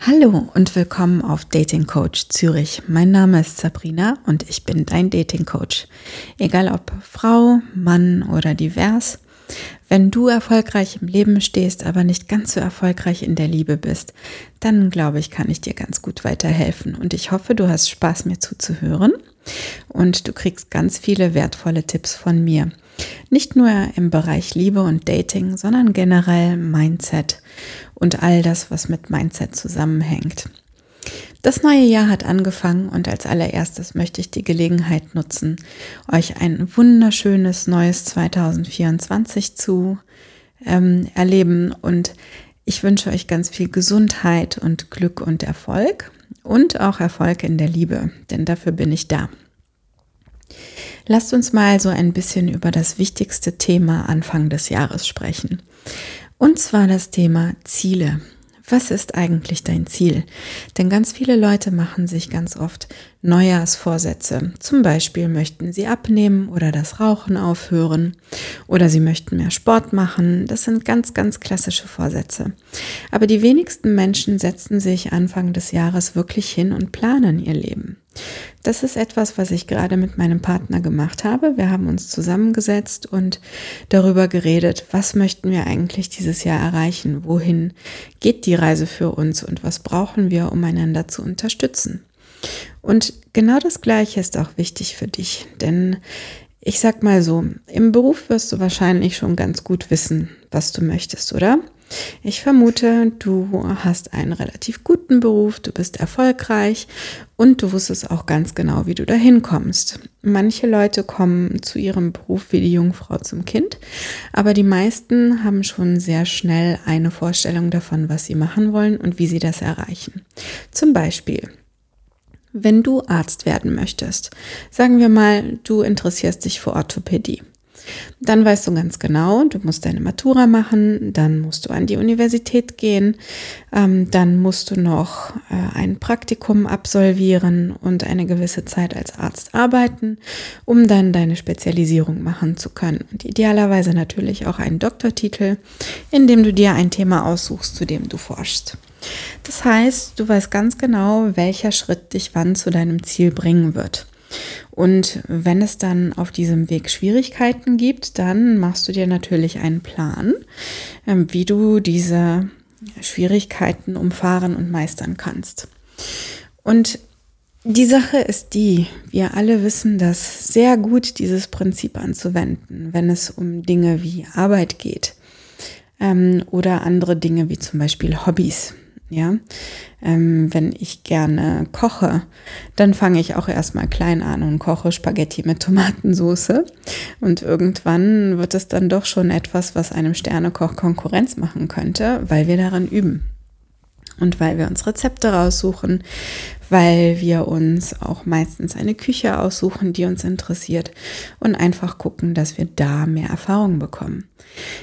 Hallo und willkommen auf Dating Coach Zürich. Mein Name ist Sabrina und ich bin dein Dating Coach. Egal ob Frau, Mann oder divers, wenn du erfolgreich im Leben stehst, aber nicht ganz so erfolgreich in der Liebe bist, dann glaube ich, kann ich dir ganz gut weiterhelfen. Und ich hoffe, du hast Spaß, mir zuzuhören und du kriegst ganz viele wertvolle Tipps von mir. Nicht nur im Bereich Liebe und Dating, sondern generell Mindset und all das, was mit Mindset zusammenhängt. Das neue Jahr hat angefangen und als allererstes möchte ich die Gelegenheit nutzen, euch ein wunderschönes neues 2024 zu ähm, erleben und ich wünsche euch ganz viel Gesundheit und Glück und Erfolg und auch Erfolg in der Liebe, denn dafür bin ich da. Lasst uns mal so ein bisschen über das wichtigste Thema Anfang des Jahres sprechen. Und zwar das Thema Ziele. Was ist eigentlich dein Ziel? Denn ganz viele Leute machen sich ganz oft Neujahrsvorsätze. Zum Beispiel möchten sie abnehmen oder das Rauchen aufhören oder sie möchten mehr Sport machen. Das sind ganz, ganz klassische Vorsätze. Aber die wenigsten Menschen setzen sich Anfang des Jahres wirklich hin und planen ihr Leben. Das ist etwas, was ich gerade mit meinem Partner gemacht habe. Wir haben uns zusammengesetzt und darüber geredet, was möchten wir eigentlich dieses Jahr erreichen, wohin geht die Reise für uns und was brauchen wir, um einander zu unterstützen. Und genau das Gleiche ist auch wichtig für dich, denn ich sag mal so, im Beruf wirst du wahrscheinlich schon ganz gut wissen, was du möchtest, oder? Ich vermute, du hast einen relativ guten Beruf, du bist erfolgreich und du wusstest auch ganz genau, wie du dahin kommst. Manche Leute kommen zu ihrem Beruf wie die Jungfrau zum Kind, aber die meisten haben schon sehr schnell eine Vorstellung davon, was sie machen wollen und wie sie das erreichen. Zum Beispiel, wenn du Arzt werden möchtest, sagen wir mal, du interessierst dich für Orthopädie. Dann weißt du ganz genau, du musst deine Matura machen, dann musst du an die Universität gehen, ähm, dann musst du noch äh, ein Praktikum absolvieren und eine gewisse Zeit als Arzt arbeiten, um dann deine Spezialisierung machen zu können. Und idealerweise natürlich auch einen Doktortitel, in dem du dir ein Thema aussuchst, zu dem du forschst. Das heißt, du weißt ganz genau, welcher Schritt dich wann zu deinem Ziel bringen wird. Und wenn es dann auf diesem Weg Schwierigkeiten gibt, dann machst du dir natürlich einen Plan, ähm, wie du diese Schwierigkeiten umfahren und meistern kannst. Und die Sache ist die, wir alle wissen das sehr gut, dieses Prinzip anzuwenden, wenn es um Dinge wie Arbeit geht ähm, oder andere Dinge wie zum Beispiel Hobbys. Ja, ähm, wenn ich gerne koche, dann fange ich auch erstmal klein an und koche Spaghetti mit Tomatensauce. Und irgendwann wird es dann doch schon etwas, was einem Sternekoch Konkurrenz machen könnte, weil wir daran üben. Und weil wir uns Rezepte raussuchen, weil wir uns auch meistens eine Küche aussuchen, die uns interessiert und einfach gucken, dass wir da mehr Erfahrung bekommen.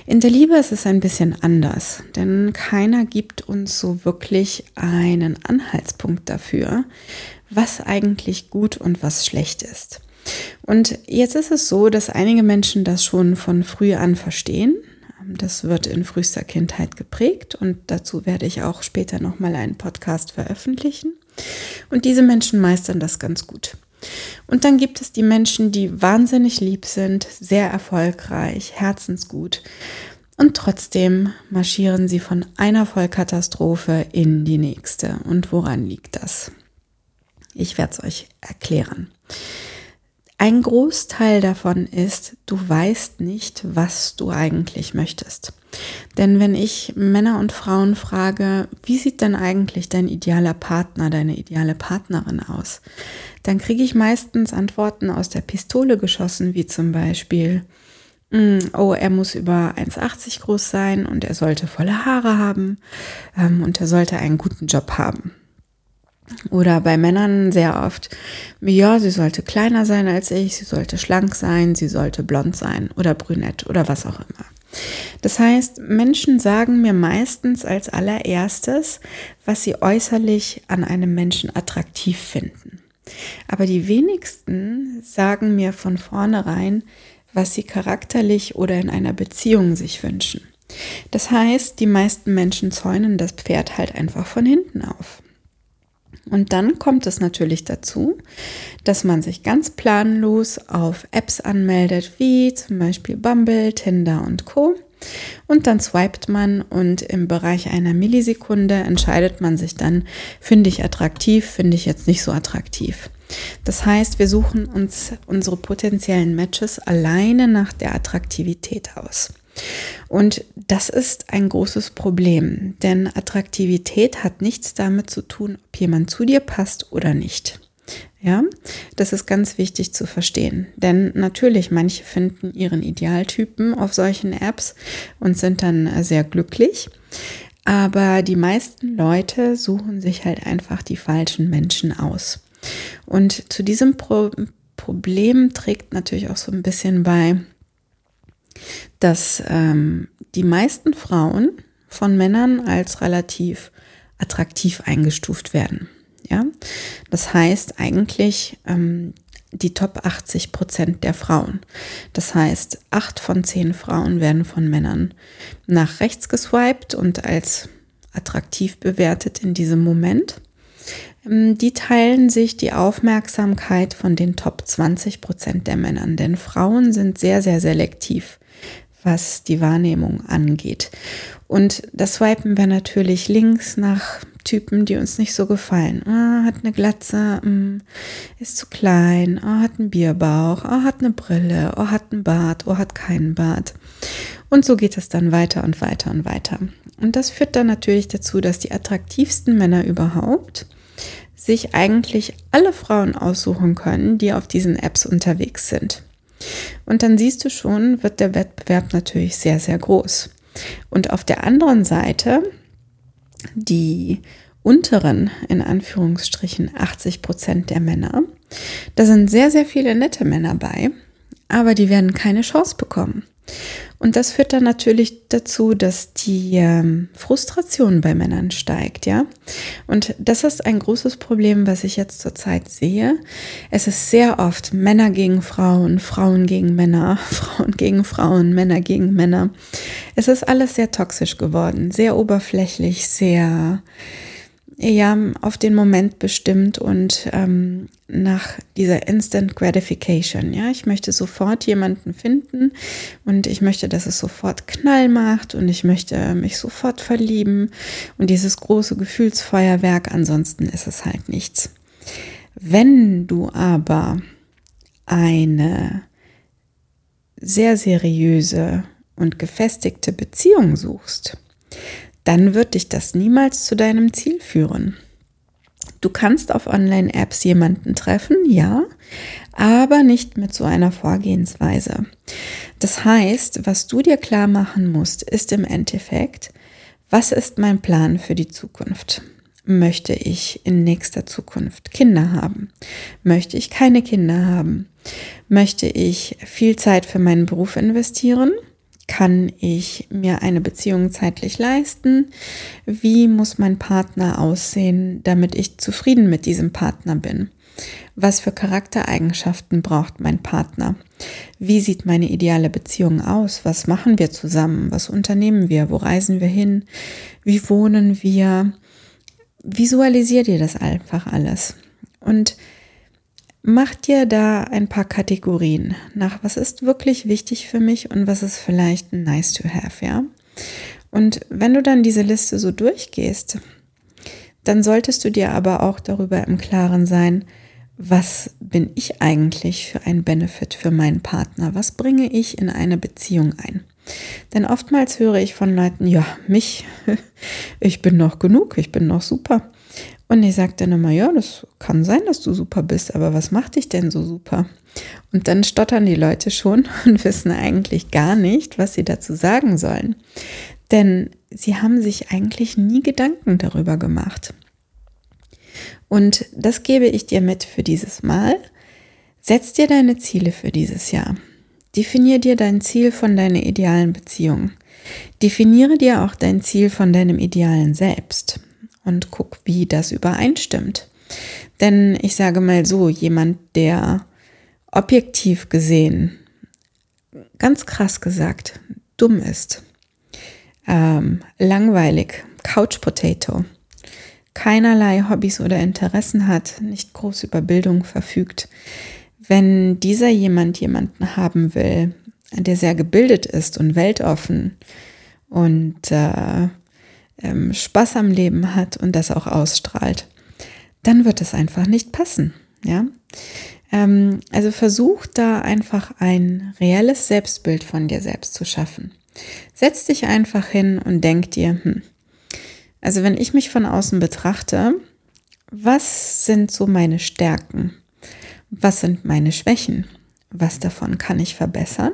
In der Liebe ist es ein bisschen anders, denn keiner gibt uns so wirklich einen Anhaltspunkt dafür, was eigentlich gut und was schlecht ist. Und jetzt ist es so, dass einige Menschen das schon von früh an verstehen, das wird in frühester Kindheit geprägt und dazu werde ich auch später nochmal einen Podcast veröffentlichen. Und diese Menschen meistern das ganz gut. Und dann gibt es die Menschen, die wahnsinnig lieb sind, sehr erfolgreich, herzensgut. Und trotzdem marschieren sie von einer Vollkatastrophe in die nächste. Und woran liegt das? Ich werde es euch erklären. Ein Großteil davon ist, du weißt nicht, was du eigentlich möchtest. Denn wenn ich Männer und Frauen frage, wie sieht denn eigentlich dein idealer Partner, deine ideale Partnerin aus, dann kriege ich meistens Antworten aus der Pistole geschossen, wie zum Beispiel, mm, oh, er muss über 1,80 groß sein und er sollte volle Haare haben ähm, und er sollte einen guten Job haben. Oder bei Männern sehr oft, ja, sie sollte kleiner sein als ich, sie sollte schlank sein, sie sollte blond sein oder brünett oder was auch immer. Das heißt, Menschen sagen mir meistens als allererstes, was sie äußerlich an einem Menschen attraktiv finden. Aber die wenigsten sagen mir von vornherein, was sie charakterlich oder in einer Beziehung sich wünschen. Das heißt, die meisten Menschen zäunen das Pferd halt einfach von hinten auf. Und dann kommt es natürlich dazu, dass man sich ganz planlos auf Apps anmeldet, wie zum Beispiel Bumble, Tinder und Co. Und dann swipet man und im Bereich einer Millisekunde entscheidet man sich dann, finde ich attraktiv, finde ich jetzt nicht so attraktiv. Das heißt, wir suchen uns unsere potenziellen Matches alleine nach der Attraktivität aus. Und das ist ein großes Problem, denn Attraktivität hat nichts damit zu tun, ob jemand zu dir passt oder nicht. Ja, das ist ganz wichtig zu verstehen. Denn natürlich, manche finden ihren Idealtypen auf solchen Apps und sind dann sehr glücklich. Aber die meisten Leute suchen sich halt einfach die falschen Menschen aus. Und zu diesem Pro Problem trägt natürlich auch so ein bisschen bei, dass ähm, die meisten Frauen von Männern als relativ attraktiv eingestuft werden. Ja, das heißt eigentlich ähm, die Top 80 Prozent der Frauen. Das heißt, acht von zehn Frauen werden von Männern nach rechts geswiped und als attraktiv bewertet in diesem Moment. Ähm, die teilen sich die Aufmerksamkeit von den Top 20 Prozent der Männern, denn Frauen sind sehr, sehr selektiv was die Wahrnehmung angeht. Und das swipen wir natürlich links nach Typen, die uns nicht so gefallen. Oh, hat eine Glatze, mm, ist zu klein, oh, hat einen Bierbauch, oh, hat eine Brille, oh, hat einen Bart, oh, hat keinen Bart. Und so geht es dann weiter und weiter und weiter. Und das führt dann natürlich dazu, dass die attraktivsten Männer überhaupt sich eigentlich alle Frauen aussuchen können, die auf diesen Apps unterwegs sind. Und dann siehst du schon, wird der Wettbewerb natürlich sehr, sehr groß. Und auf der anderen Seite, die unteren, in Anführungsstrichen, 80 Prozent der Männer, da sind sehr, sehr viele nette Männer bei, aber die werden keine Chance bekommen. Und das führt dann natürlich dazu, dass die ähm, Frustration bei Männern steigt, ja. Und das ist ein großes Problem, was ich jetzt zurzeit sehe. Es ist sehr oft Männer gegen Frauen, Frauen gegen Männer, Frauen gegen Frauen, Männer gegen Männer. Es ist alles sehr toxisch geworden, sehr oberflächlich, sehr ja auf den Moment bestimmt und ähm, nach dieser Instant Gratification. Ja, ich möchte sofort jemanden finden und ich möchte, dass es sofort Knall macht und ich möchte mich sofort verlieben und dieses große Gefühlsfeuerwerk. Ansonsten ist es halt nichts. Wenn du aber eine sehr seriöse und gefestigte Beziehung suchst, dann wird dich das niemals zu deinem Ziel führen. Du kannst auf Online-Apps jemanden treffen, ja, aber nicht mit so einer Vorgehensweise. Das heißt, was du dir klar machen musst, ist im Endeffekt, was ist mein Plan für die Zukunft? Möchte ich in nächster Zukunft Kinder haben? Möchte ich keine Kinder haben? Möchte ich viel Zeit für meinen Beruf investieren? Kann ich mir eine Beziehung zeitlich leisten? Wie muss mein Partner aussehen, damit ich zufrieden mit diesem Partner bin? Was für Charaktereigenschaften braucht mein Partner? Wie sieht meine ideale Beziehung aus? Was machen wir zusammen? Was unternehmen wir? Wo reisen wir hin? Wie wohnen wir? Visualisier dir das einfach alles. Und Mach dir da ein paar Kategorien nach, was ist wirklich wichtig für mich und was ist vielleicht nice to have, ja? Und wenn du dann diese Liste so durchgehst, dann solltest du dir aber auch darüber im Klaren sein, was bin ich eigentlich für ein Benefit für meinen Partner? Was bringe ich in eine Beziehung ein? Denn oftmals höre ich von Leuten, ja, mich, ich bin noch genug, ich bin noch super. Und ich sage dann immer, ja, das kann sein, dass du super bist, aber was macht dich denn so super? Und dann stottern die Leute schon und wissen eigentlich gar nicht, was sie dazu sagen sollen. Denn sie haben sich eigentlich nie Gedanken darüber gemacht. Und das gebe ich dir mit für dieses Mal. Setz dir deine Ziele für dieses Jahr. Definier dir dein Ziel von deiner idealen Beziehung. Definiere dir auch dein Ziel von deinem idealen Selbst und guck, wie das übereinstimmt. Denn ich sage mal so, jemand, der objektiv gesehen, ganz krass gesagt, dumm ist, ähm, langweilig, Couch Potato, keinerlei Hobbys oder Interessen hat, nicht groß über Bildung verfügt, wenn dieser jemand jemanden haben will, der sehr gebildet ist und weltoffen und äh, ähm, Spaß am Leben hat und das auch ausstrahlt, dann wird es einfach nicht passen. Ja, ähm, also versuch da einfach ein reelles Selbstbild von dir selbst zu schaffen. Setz dich einfach hin und denk dir, hm, also wenn ich mich von außen betrachte, was sind so meine Stärken? Was sind meine Schwächen? Was davon kann ich verbessern?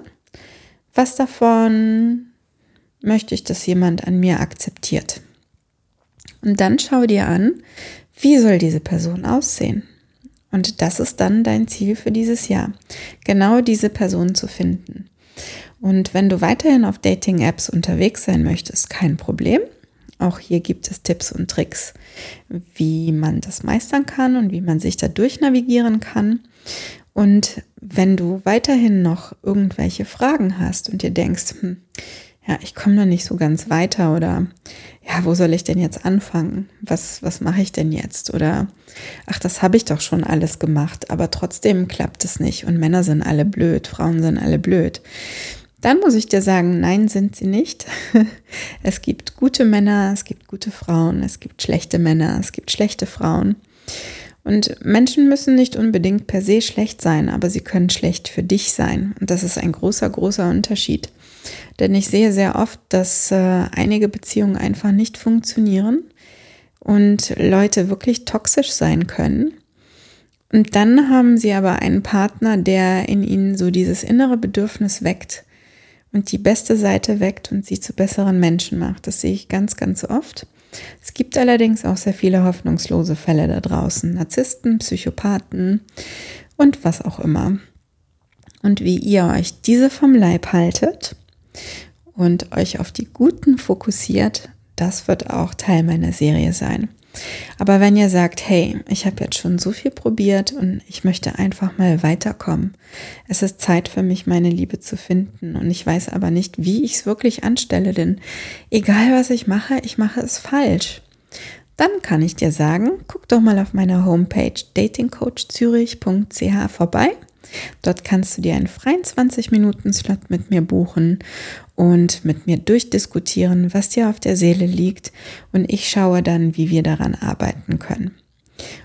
Was davon möchte ich, dass jemand an mir akzeptiert? Und dann schau dir an, wie soll diese Person aussehen? Und das ist dann dein Ziel für dieses Jahr, genau diese Person zu finden. Und wenn du weiterhin auf Dating-Apps unterwegs sein möchtest, kein Problem. Auch hier gibt es Tipps und Tricks, wie man das meistern kann und wie man sich da durchnavigieren kann. Und wenn du weiterhin noch irgendwelche Fragen hast und dir denkst, hm, ja, ich komme da nicht so ganz weiter oder ja, wo soll ich denn jetzt anfangen? Was, was mache ich denn jetzt? Oder ach, das habe ich doch schon alles gemacht, aber trotzdem klappt es nicht und Männer sind alle blöd, Frauen sind alle blöd. Dann muss ich dir sagen, nein, sind sie nicht. Es gibt gute Männer, es gibt gute Frauen, es gibt schlechte Männer, es gibt schlechte Frauen. Und Menschen müssen nicht unbedingt per se schlecht sein, aber sie können schlecht für dich sein. Und das ist ein großer, großer Unterschied. Denn ich sehe sehr oft, dass äh, einige Beziehungen einfach nicht funktionieren und Leute wirklich toxisch sein können. Und dann haben sie aber einen Partner, der in ihnen so dieses innere Bedürfnis weckt und die beste Seite weckt und sie zu besseren Menschen macht. Das sehe ich ganz, ganz oft. Es gibt allerdings auch sehr viele hoffnungslose Fälle da draußen. Narzissten, Psychopathen und was auch immer. Und wie ihr euch diese vom Leib haltet und euch auf die Guten fokussiert, das wird auch Teil meiner Serie sein. Aber wenn ihr sagt, hey, ich habe jetzt schon so viel probiert und ich möchte einfach mal weiterkommen, es ist Zeit für mich, meine Liebe zu finden und ich weiß aber nicht, wie ich es wirklich anstelle, denn egal was ich mache, ich mache es falsch. Dann kann ich dir sagen, guck doch mal auf meiner Homepage datingcoachzürich.ch vorbei Dort kannst du dir einen freien 20-Minuten-Slot mit mir buchen und mit mir durchdiskutieren, was dir auf der Seele liegt. Und ich schaue dann, wie wir daran arbeiten können.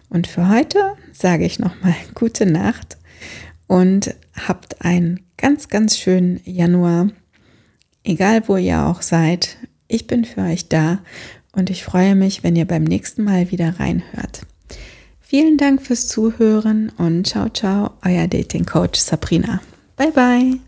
Und für heute sage ich nochmal gute Nacht und habt einen ganz, ganz schönen Januar. Egal wo ihr auch seid, ich bin für euch da und ich freue mich, wenn ihr beim nächsten Mal wieder reinhört. Vielen Dank fürs Zuhören und ciao, ciao, euer Dating Coach Sabrina. Bye, bye.